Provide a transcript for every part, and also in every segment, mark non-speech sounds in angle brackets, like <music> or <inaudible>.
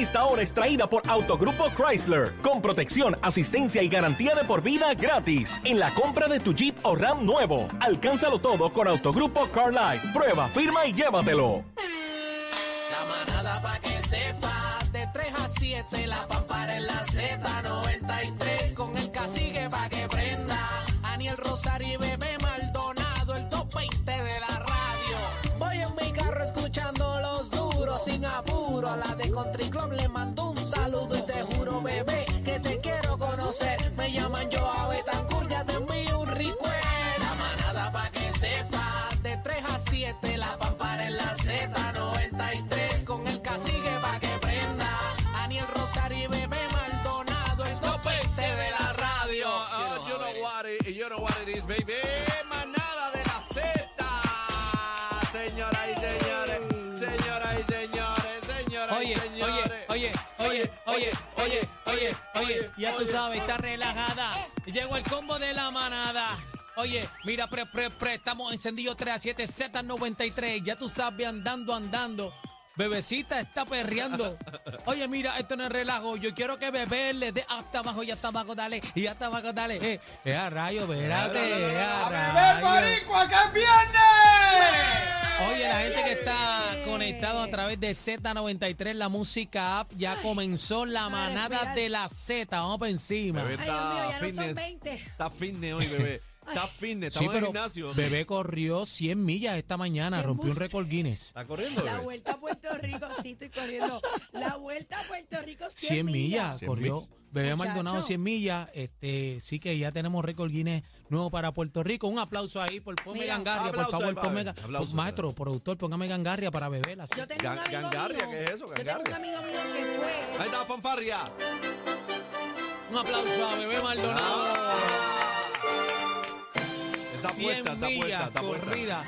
Esta hora es traída por Autogrupo Chrysler, con protección, asistencia y garantía de por vida gratis. En la compra de tu Jeep o Ram nuevo, alcánzalo todo con Autogrupo Car Life. Prueba, firma y llévatelo. La manada pa' que sepa, de 3 a 7, la pampara en la Z93, con el cacique pa' que prenda, Aniel Rosario y apuro, a la de Country Club le mando un saludo y te juro, bebé, que te quiero conocer. Me llaman yo Oye, oye, oye, oye, oye, oye, oye, oye, ya tú sabes, está relajada. Llegó el combo de la manada. Oye, mira, pre, pre, pre, estamos encendidos 3 a 7, Z93. Ya tú sabes, andando, andando. Bebecita está perreando. Oye, mira, esto no es relajo. Yo quiero que bebé le dé hasta abajo y hasta abajo, dale. Y hasta abajo, dale. Eh, eh, a rayo, espérate. eh, a rayo. Oye, la gente que está conectado a través de Z93, la música app, ya comenzó la manada de la Z. Vamos para encima. Bebé Ay, Dios mío, está ya no son fitness. 20. Está fitness hoy, bebé. Está fitness, Sí, estamos en el pero gimnasio. bebé corrió 100 millas esta mañana, ¡Qué rompió un embuste! récord Guinness. ¿Está corriendo, La bebé? vuelta a Puerto Rico, sí, estoy corriendo. La vuelta a Puerto Rico, 100, 100 millas, 100 corrió. millas. Bebé Muchacho. Maldonado 100 millas. Este, sí que ya tenemos récord Guinness nuevo para Puerto Rico. Un aplauso ahí por ponme Mira. gangarria, por favor, ponme aplauso, maestro, productor, póngame gangarria para beber. Yo tengo un amigo gangarria, mío. ¿qué es eso, Yo tengo un gangarria? amigo mío que fue. Ahí está fanfarria. Un aplauso a Bebé Maldonado. Está 100 puesta, está millas puesta, está puesta. corridas.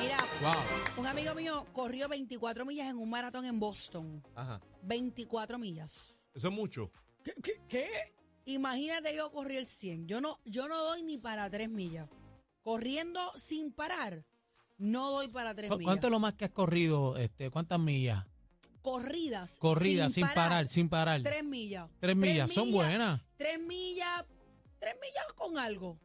Mira, Wow. un amigo mío corrió 24 millas en un maratón en Boston. Ajá. 24 millas. Eso es mucho. ¿Qué? qué, qué? Imagínate yo corrí el 100. Yo no, yo no doy ni para 3 millas. Corriendo sin parar, no doy para 3 ¿Cu- millas. ¿Cuánto es lo más que has corrido? Este, ¿Cuántas millas? Corridas. Corridas, sin, parar, sin parar. 3 millas. Tres millas, son buenas. 3 millas. 3 millas con algo.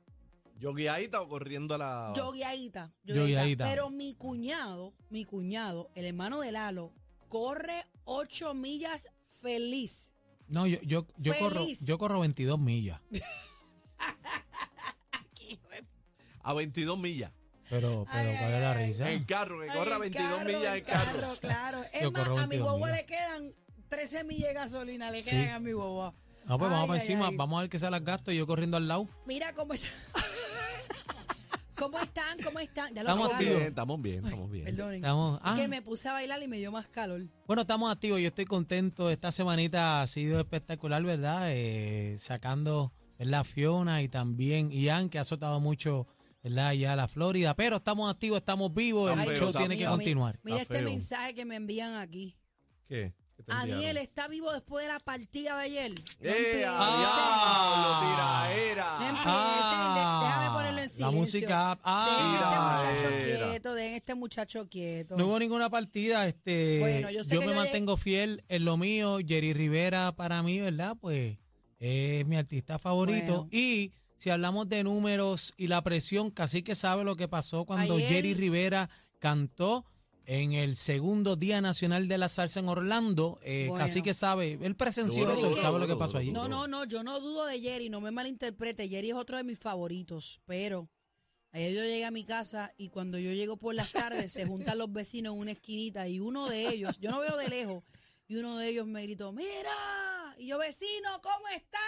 Yo guiadita o corriendo a la. Yo guiadita. Yogueadita. Pero mi cuñado, mi cuñado, el hermano de Lalo, corre 8 millas feliz. No, yo, yo, yo, corro, yo corro 22 millas. A 22 millas. Pero, pero, Ay, ¿cuál es la risa? En carro, que corra el 22 carro, millas en carro. Claro, Es Yo más, a mi 22 guagua millas. le quedan 13 millas de gasolina, le Sí. quedan a mi guagua. No, pues vamos Ay, para encima, ay. vamos a ver qué se las gasto y yo corriendo al lado. Mira cómo está. ¿Cómo están? ¿Cómo están? Ya lo Estamos bien, estamos bien, estamos bien. Perdonen. Estamos, ah, que me puse a bailar y me dio más calor. Bueno, estamos activos, yo estoy contento. Esta semanita ha sido espectacular, ¿verdad? Eh, sacando la Fiona y también Ian, que ha azotado mucho, ¿verdad? Ya la Florida. Pero estamos activos, estamos vivos, Está el feo, show tiene que continuar. Mira Está este feo. mensaje que me envían aquí. ¿Qué? ¿Qué te Aniel enviaron? está vivo después de la partida de ayer. No ¡Eh, empieces. a diablo, No tiraera! empiecen, de- déjame la música. Ah, Dejen este muchacho quieto, dejen este muchacho quieto. No hubo ninguna partida. Este, Bueno, yo sé que me yo mantengo fiel en lo mío. Jerry Rivera para mí, ¿verdad? Pues es mi artista favorito. Bueno. Y si hablamos de números y la presión, casi que sabe lo que pasó cuando Ayer- Jerry Rivera cantó en el segundo Día Nacional de la Salsa en Orlando. Eh, Bueno. Casi que sabe, él presenció Duro, eso, duro, sabe lo que pasó allí. No, no, no, yo no dudo de Jerry, no me malinterprete. Jerry es otro de mis favoritos, pero ayer yo llegué a mi casa y cuando yo llego por las tardes se juntan los vecinos en una esquinita y uno de ellos, yo no veo de lejos, y uno de ellos me gritó, mira, y yo vecino, ¿cómo está?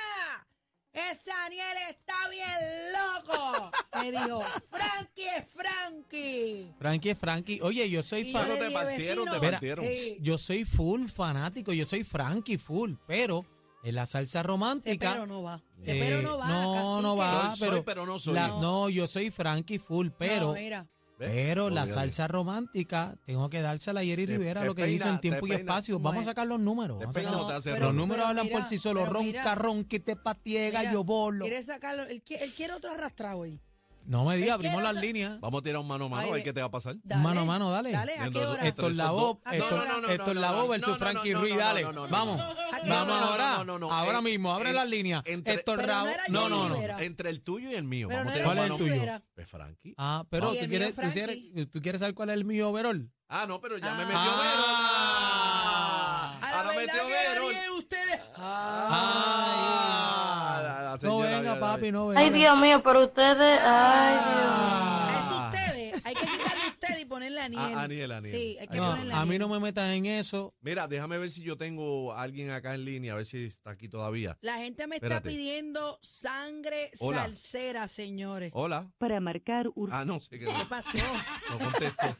Ese Daniel está bien loco. <laughs> Me dijo, Frankie es Frankie. Frankie es Frankie. Oye, yo soy fan. yo le te partieron, te "Vecino, partieron". sí, Yo soy full fanático, yo soy Frankie full, pero en la salsa romántica. Cepero no va. eh, Cepero no va. No, no va, Soy- soy, pero, pero no soy. la- No. no, yo soy Frankie full, pero, No, mira. ¿Ves? Pero la salsa romántica tengo que dársela a Jerry Te- Rivera, te lo que peina, hizo en te tiempo y peina. espacio. Vamos a sacar los números. Te vamos a peina, sacar- no te hace pero- los ron. números pero hablan mira, por sí solos. Ronca, mira. ronquite, patiega, Mira, yo bolo. Quiere sacarlo. Él, qui- él quiere otro arrastrado hoy. No me digas, Es que abrimos las te- líneas. Vamos a tirar un mano a mano, a ver qué te va a pasar. Dale, Mano a mano, dale. Dale, ¿a qué hora? Héctor, No, no, no, Héctor no, Lavoe no, versus Frankie Ruiz, dale. no, no, no, ahora. No, no, no, Ahora eh, mismo, abre eh, las líneas. entre- Héctor Pero no No, no. Entre el tuyo y el mío. Vamos a ¿Cuál es el tuyo? Pues Frankie. Ah, pero tú quieres, tú, quieres, Frankie. tú quieres saber cuál es el mío overall. Ah, no, pero ya me Ah. metió Ah. La Ahora metió. Ariel, ustedes. Ah, la- la no venga, papi, no venga. Ay, Dios mío, pero ustedes, ay, Dios. Aniel. A- Aniel, Aniel. Sí, hay que No, ponerle a mí no me metas en eso. Mira, déjame ver si yo tengo a alguien acá en línea, a ver si está aquí todavía. La gente me Espérate. está pidiendo sangre Hola. salsera, señores. Hola. Para marcar ur- Ah, no, se quedó. ¿Qué pasó? <laughs> No contestó.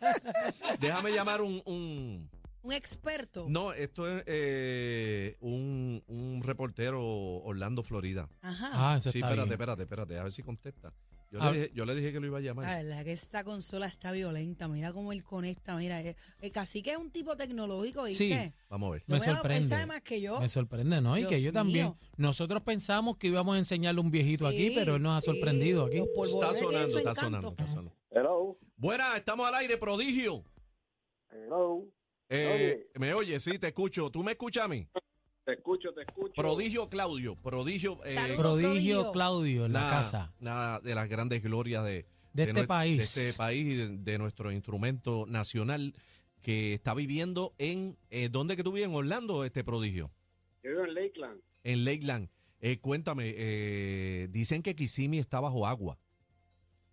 Déjame llamar un, un- Un experto. No, esto es eh, un, un reportero Orlando, Florida. Ajá. Ah, eso Sí, está espérate, bien. espérate, espérate, a ver si contesta. Yo, Ah. le dije, yo le dije que lo iba a llamar. La verdad que esta consola está violenta. Mira cómo él conecta. Mira, eh, el cacique es un tipo tecnológico, Sí. ¿viste? Vamos a ver. Me Él sorprende. sabe más que yo. Me sorprende, ¿no? Y Dios que yo también. mío. Nosotros pensamos que íbamos a enseñarle un viejito aquí, pero él nos ha sí. sorprendido aquí. Está sonando, está sonando, está sonando. Hello, Buenas, estamos al aire, prodigio. hello. Eh, ¿Me oyes? Sí, te escucho. ¿Tú me escuchas a mí? Te escucho, te escucho. Prodigio Claudio, prodigio. eh, Saludos. Prodigio. Claudio en la una- casa. una de las grandes glorias de, De este nue- país. De este país y de, de nuestro instrumento nacional que está viviendo en. Eh, ¿Dónde que tú vives? En Orlando, este prodigio. Yo vivo en Lakeland. En Lakeland. Eh, cuéntame, eh, dicen que Kissimmee está bajo agua.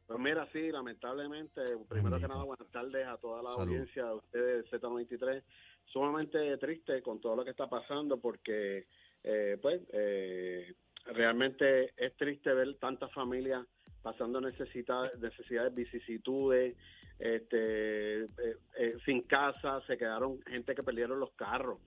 Pues mira, sí, lamentablemente, primero que nada, buenas tardes a toda la Salud. audiencia de ustedes, Z93. Sumamente triste con todo lo que está pasando porque, eh, pues, eh, realmente es triste ver tantas familias pasando necesidades, necesidades, vicisitudes, este, eh, eh, sin casa, se quedaron gente que perdieron los carros.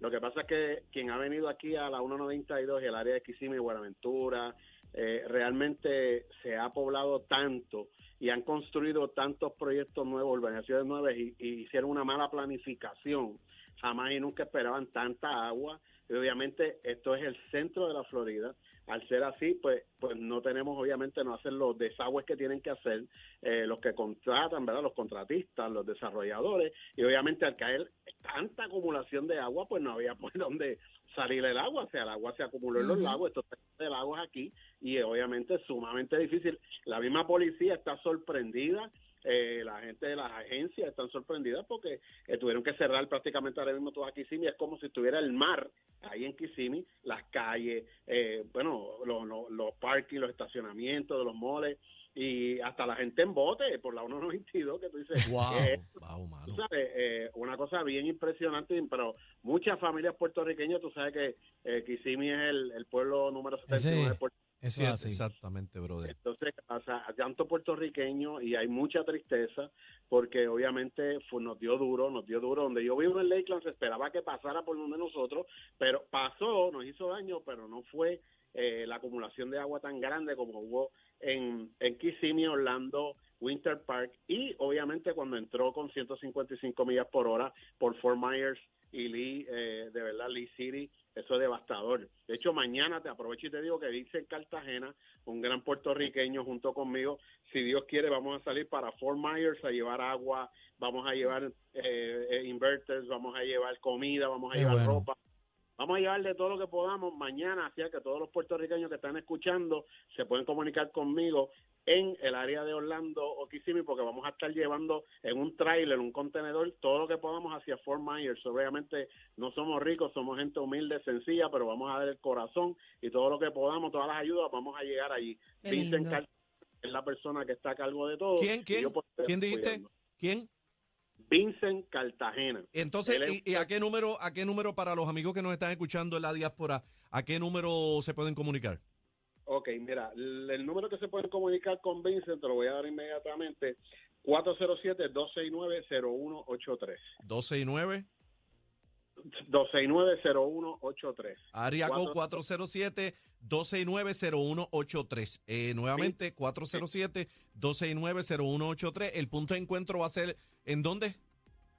Lo que pasa es que quien ha venido aquí a la 192 y el área de Kissimmee Buenaventura, eh, realmente se ha poblado tanto y han construido tantos proyectos nuevos, urbanizaciones nuevas y, y hicieron una mala planificación. Jamás y nunca esperaban tanta agua. Y obviamente esto es el centro de la Florida. Al ser así, pues, pues no tenemos, obviamente, no hacen los desagües que tienen que hacer eh, los que contratan, ¿verdad? Los contratistas, los desarrolladores. Y obviamente al caer tanta acumulación de agua, pues no había <laughs> por dónde salir el agua. O sea, el agua se acumuló en los lagos, esto el agua es aquí y eh, obviamente es sumamente difícil. La misma policía está sorprendida, eh, la gente de las agencias están sorprendidas porque eh, tuvieron que cerrar prácticamente ahora mismo todo Kissimmee, es como si estuviera el mar ahí en Kissimmee, las calles, eh, bueno, los, los, los los estacionamientos de los moles y hasta la gente en bote por la 192 que tú dices, <laughs> Wow, eh, wow, mano. Tú sabes, eh, una cosa bien impresionante, pero muchas familias puertorriqueñas, tú sabes que eh, Kissimmee es el, el pueblo número 79 de Puerto Eso Sí, es así. Exactamente, brother. entonces, o sea, tanto puertorriqueño y hay mucha tristeza porque obviamente fue, nos dio duro, nos dio duro. Donde yo vivo en Lakeland se esperaba que pasara por donde nosotros, pero pasó, nos hizo daño, pero no fue eh, la acumulación de agua tan grande como hubo en, en Kissimmee, Orlando, Winter Park y obviamente cuando entró con 155 millas por hora por Fort Myers y Lee, eh, de verdad, Lee City, eso es devastador. De hecho, mañana te aprovecho y te digo que dice en Cartagena, un gran puertorriqueño junto conmigo, si Dios quiere, vamos a salir para Fort Myers a llevar agua, vamos a llevar eh, eh, inverters, vamos a llevar comida, vamos a llevar bueno. ropa. Vamos a llevarle todo lo que podamos mañana, así que todos los puertorriqueños que están escuchando se pueden comunicar conmigo en el área de Orlando o Kissimmee porque vamos a estar llevando en un tráiler, un contenedor, todo lo que podamos hacia Fort Myers. Obviamente no somos ricos, somos gente humilde, sencilla, pero vamos a dar el corazón y todo lo que podamos, todas las ayudas, vamos a llegar allí. Vincent es la persona que está a cargo de todo. ¿Quién, quién? ¿Quién dijiste? ¿Quién? Vincent Cartagena. Entonces, Él es- ¿y, y a qué número, a qué número para los amigos que nos están escuchando en la diáspora, a qué número se pueden comunicar? Ok, mira, el, el número que se pueden comunicar con Vincent te lo voy a dar inmediatamente, 407-269-0183. 269 269-0183. Área Cuatro- code 407-269-0183. Eh, nuevamente, 407-269-0183. El punto de encuentro va a ser, ¿en dónde?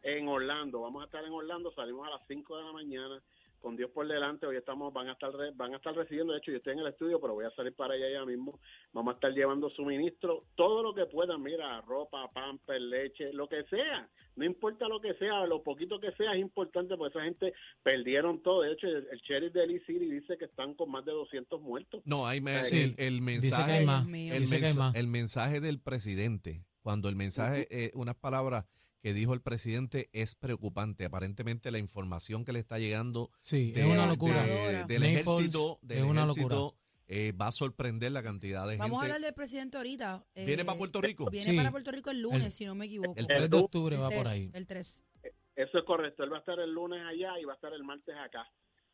En Orlando, vamos a estar en Orlando, salimos a las 5 de la mañana con Dios por delante, hoy estamos, van a estar re- van a estar recibiendo, de hecho yo estoy en el estudio, pero voy a salir para allá ya mismo, vamos a estar llevando suministro, todo lo que puedan, mira, ropa, pamper, leche, lo que sea, no importa lo que sea, lo poquito que sea es importante, porque esa gente perdieron todo, de hecho el, el sheriff de Lee City dice que están con más de 200 muertos. No, hay me- Sí. el, el Dice que hay mensaje, más. Dios mío. el, Dice que hay mensa- más. el mensaje del presidente, cuando el mensaje, eh, unas palabras que dijo el presidente es preocupante. Aparentemente la información que le está llegando Sí, de- es una de- locura. del Naples ejército, del es una ejército, locura. eh, va a sorprender la cantidad de Vamos a gente. hablar del presidente ahorita. ¿Viene Eh, para Puerto Rico? Viene Sí. para Puerto Rico el lunes, El- si no me equivoco. El El 3 de octubre va por 3, ahí. El 3. Eso es correcto. Él va a estar el lunes allá y va a estar el martes acá.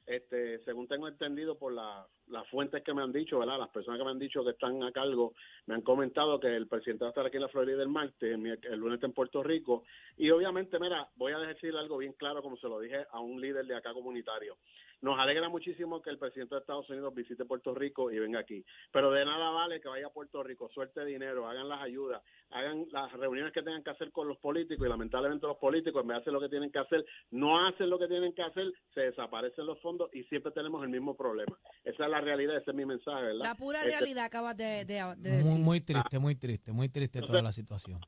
Este, según tengo entendido por la- las fuentes que me han dicho, ¿verdad? Las personas que me han dicho que están a cargo me han comentado que el presidente va a estar aquí en la Florida el martes, el, lunes en Puerto Rico. Y obviamente, mira, voy a decir algo bien claro, como se lo dije a un líder de acá comunitario. Nos alegra muchísimo que el presidente de Estados Unidos visite Puerto Rico y venga aquí. Pero de nada vale que vaya a Puerto Rico, suelte dinero, hagan las ayudas, hagan las reuniones que tengan que hacer con los políticos y lamentablemente los políticos en vez de hacer lo que tienen que hacer, no hacen lo que tienen que hacer, se desaparecen los fondos y siempre tenemos el mismo problema. Esa es la realidad, ese es mi mensaje, ¿verdad? La pura Este, realidad acabas de, de- de Muy, decir. muy triste, muy triste, muy triste toda la situación.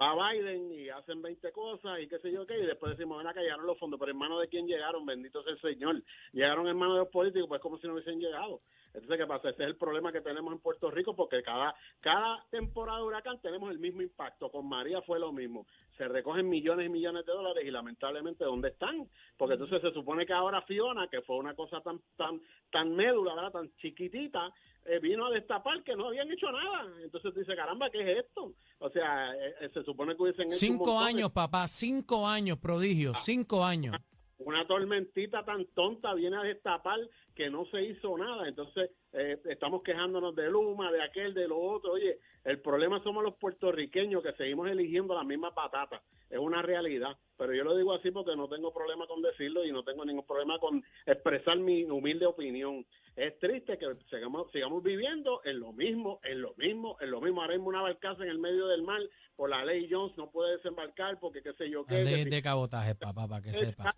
A Biden y hacen 20 cosas y qué sé yo qué, y después decimos, ven acá, llegaron los fondos, pero en manos de quién llegaron, bendito sea el Señor. Llegaron en manos de los políticos, pues como si no hubiesen llegado. Entonces, ¿qué pasa? Ese es el problema que tenemos en Puerto Rico, porque cada, cada temporada de huracán tenemos el mismo impacto. Con María fue lo mismo. Se recogen millones y millones de dólares y lamentablemente, ¿dónde están? Porque entonces se supone que ahora Fiona, que fue una cosa tan, tan, tan médula, ¿verdad? tan chiquitita, eh, vino a destapar que no habían hecho nada. Entonces tú dices, caramba, ¿qué es esto? O sea, eh, eh, se supone que hubiesen hecho un Cinco de- años, papá, cinco años, prodigio, cinco años. una tormentita tan tonta viene a destapar que no se hizo nada. Entonces, eh, estamos quejándonos de Luma, de aquel, de lo otro. Oye, el problema somos los puertorriqueños que seguimos eligiendo la misma patata. Es una realidad. Pero yo lo digo así porque no tengo problema con decirlo y no tengo ningún problema con expresar mi humilde opinión. Es triste que sigamos, sigamos viviendo en lo mismo, en lo mismo, en lo mismo. Ahora mismo una barcaza en el medio del mar, por la ley Jones no puede desembarcar porque qué sé yo qué. Las leyes si- de cabotaje, papá, para que sepa.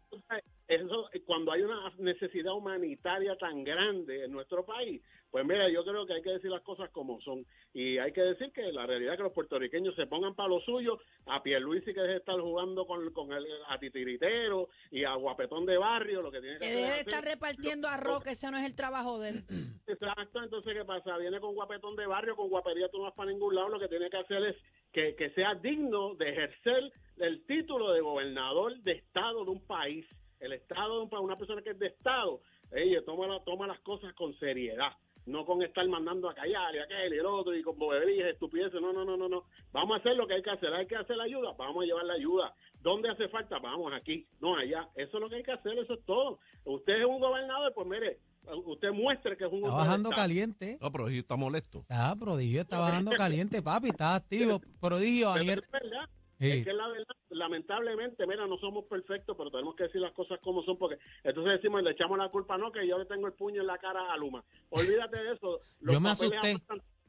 Eso, cuando hay una necesidad humanitaria tan grande en nuestro país, pues mira, yo creo que hay que decir las cosas como son. Y hay que decir que la realidad es que los puertorriqueños se pongan para lo suyo, a Pierluisi que debe estar jugando con, con el, a titiritero y a guapetón de barrio, lo que tiene que, Que hacer deje de es estar repartiendo arroz, que ese no es el trabajo de él. Exacto, entonces ¿qué pasa? Viene con guapetón de barrio, con guapería tú no vas para ningún lado, lo que tiene que hacer es que, que sea digno de ejercer el título de gobernador de Estado de un país. El Estado país, una persona que es de Estado, ella toma, la- toma las cosas con seriedad, no con estar mandando a callar y aquel y el otro y con boberías, estupideces, no, no, no, no, no. Vamos a hacer lo que hay que hacer, hay que hacer la ayuda, vamos a llevar la ayuda. ¿Dónde hace falta? Vamos aquí, no allá. Eso es lo que hay que hacer, eso es todo. Usted es un gobernador, pues mire, usted muestre que es un Está bajando caliente. No, pero está molesto. Está prodigio, está bajando <laughs> caliente, papi, está activo. Prodigio, Pero ayer. es verdad. Sí. Es que la verdad, lamentablemente, mira, no somos perfectos, pero tenemos que decir las cosas como son, porque entonces decimos, le echamos la culpa, no, que yo le tengo el puño en la cara a Luma. Olvídate de eso. <laughs> Los Yo me asusté.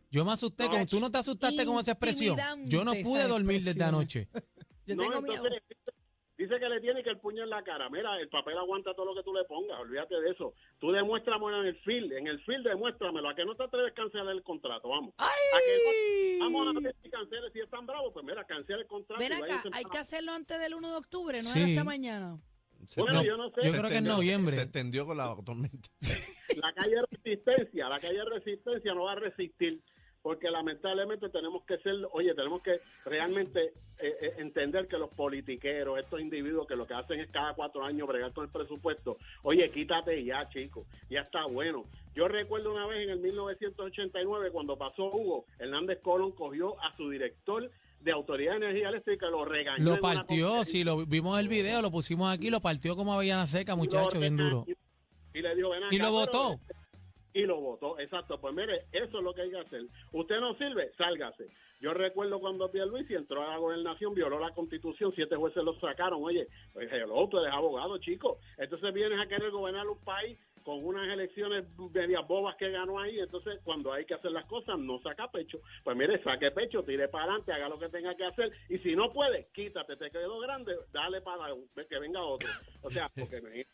Yo me asusté, con, tú no te asustaste con esa expresión. Yo no pude dormir desde anoche. Yo No, tengo miedo. Dice que le tiene que el puño en la cara. Mira, el papel aguanta todo lo que tú le pongas. Olvídate de eso. Tú demuéstramelo en el field. En el field demuéstramelo. A que no te atreves a cancelar el contrato. Vamos. A que no- vamos a ver si canceles. Si es tan bravo, pues mira, cancela el contrato. Ven acá, hay que hacerlo antes del 1 de octubre, no Sí. era esta mañana. Se Bueno, yo no sé. Yo se creo que en noviembre. Se extendió con la tormenta. la calle Resistencia, la calle Resistencia no va a resistir porque lamentablemente tenemos que ser, oye, tenemos que realmente eh, eh, entender que los politiqueros, estos individuos que lo que hacen es cada cuatro años bregar con el presupuesto, oye, quítate ya, chico, ya está bueno. Yo recuerdo una vez en el 1989 cuando pasó Hugo, Hernández Colón cogió a su director de Autoridad de Energía Eléctrica lo regañó. Lo partió, si lo vimos el video, lo pusimos aquí, lo partió como avellana seca, muchacho, bien duro. Y le dijo, Y lo pero- votó. Y lo votó, exacto. Pues mire, eso es lo que hay que hacer. Usted no sirve, sálgase. Yo recuerdo cuando Pierluisi entró a la gobernación, violó la constitución, siete jueces lo sacaron. Oye, pues, el otro es abogado, chico. Entonces vienes a querer gobernar un país con unas elecciones medias bobas que ganó ahí, entonces cuando hay que hacer las cosas no saca pecho. Pues mire, saque pecho, tire para adelante, haga lo que tenga que hacer y si no puede, quítate, te quedó grande, dale para que venga otro. O sea, porque me-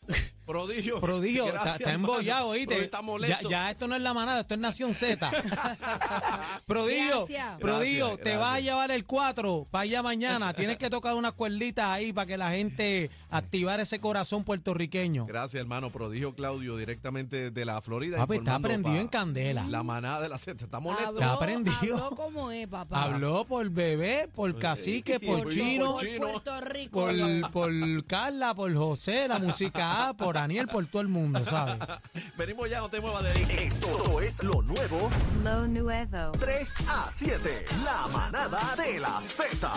Prodigio. Prodigio, está, Gracias, está hermano. embollado, ¿oíste? Está Ya, molesto. ya esto no es la manada, esto es Nación Z. <laughs> Prodigio, Gracias. Prodigio, Gracias, te vas a llevar el 4 para allá mañana. Tienes que tocar unas cuerditas ahí para que la gente activar ese corazón puertorriqueño. Gracias, hermano. Prodigio Claudio, directamente de la Florida. Papi, está prendido pa- en candela. La manada de la Z. Está molesto. Habló, Está aprendido. habló como es, papá. Habló por bebé, por cacique, por por chino, por Puerto Rico. por, por Carla, por José, la música A, por Daniel, por todo el mundo, ¿sabes? <laughs> Venimos ya, no te muevas de ahí. Esto es lo nuevo Lo nuevo. 3 a 7. La manada de la Z.